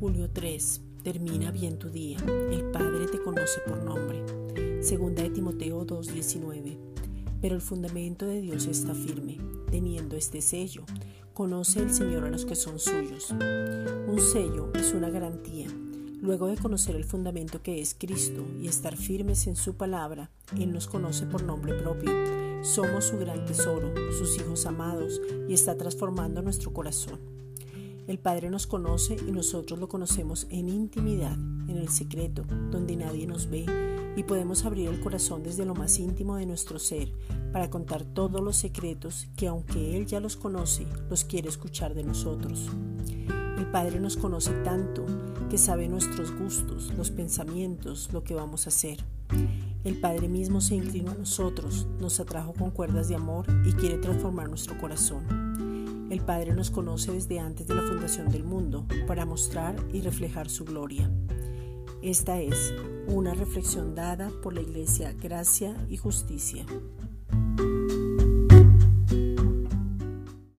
10. Termina bien tu día. El Padre te conoce por nombre. Segunda de Timoteo 2:19. Pero el fundamento de Dios está firme, teniendo este sello. Conoce el Señor a los que son suyos. Un sello es una garantía. Luego de conocer el fundamento que es Cristo y estar firmes en su palabra, Él nos conoce por nombre propio. Somos su gran tesoro, sus hijos amados, y está transformando nuestro corazón. El Padre nos conoce y nosotros lo conocemos en intimidad, en el secreto, donde nadie nos ve, y podemos abrir el corazón desde lo más íntimo de nuestro ser para contar todos los secretos que aunque Él ya los conoce, los quiere escuchar de nosotros. El Padre nos conoce tanto que sabe nuestros gustos, los pensamientos, lo que vamos a hacer. El Padre mismo se inclinó a nosotros, nos atrajo con cuerdas de amor y quiere transformar nuestro corazón. El Padre nos conoce desde antes de la fundación del mundo para mostrar y reflejar su gloria. Esta es una reflexión dada por la Iglesia Gracia y Justicia.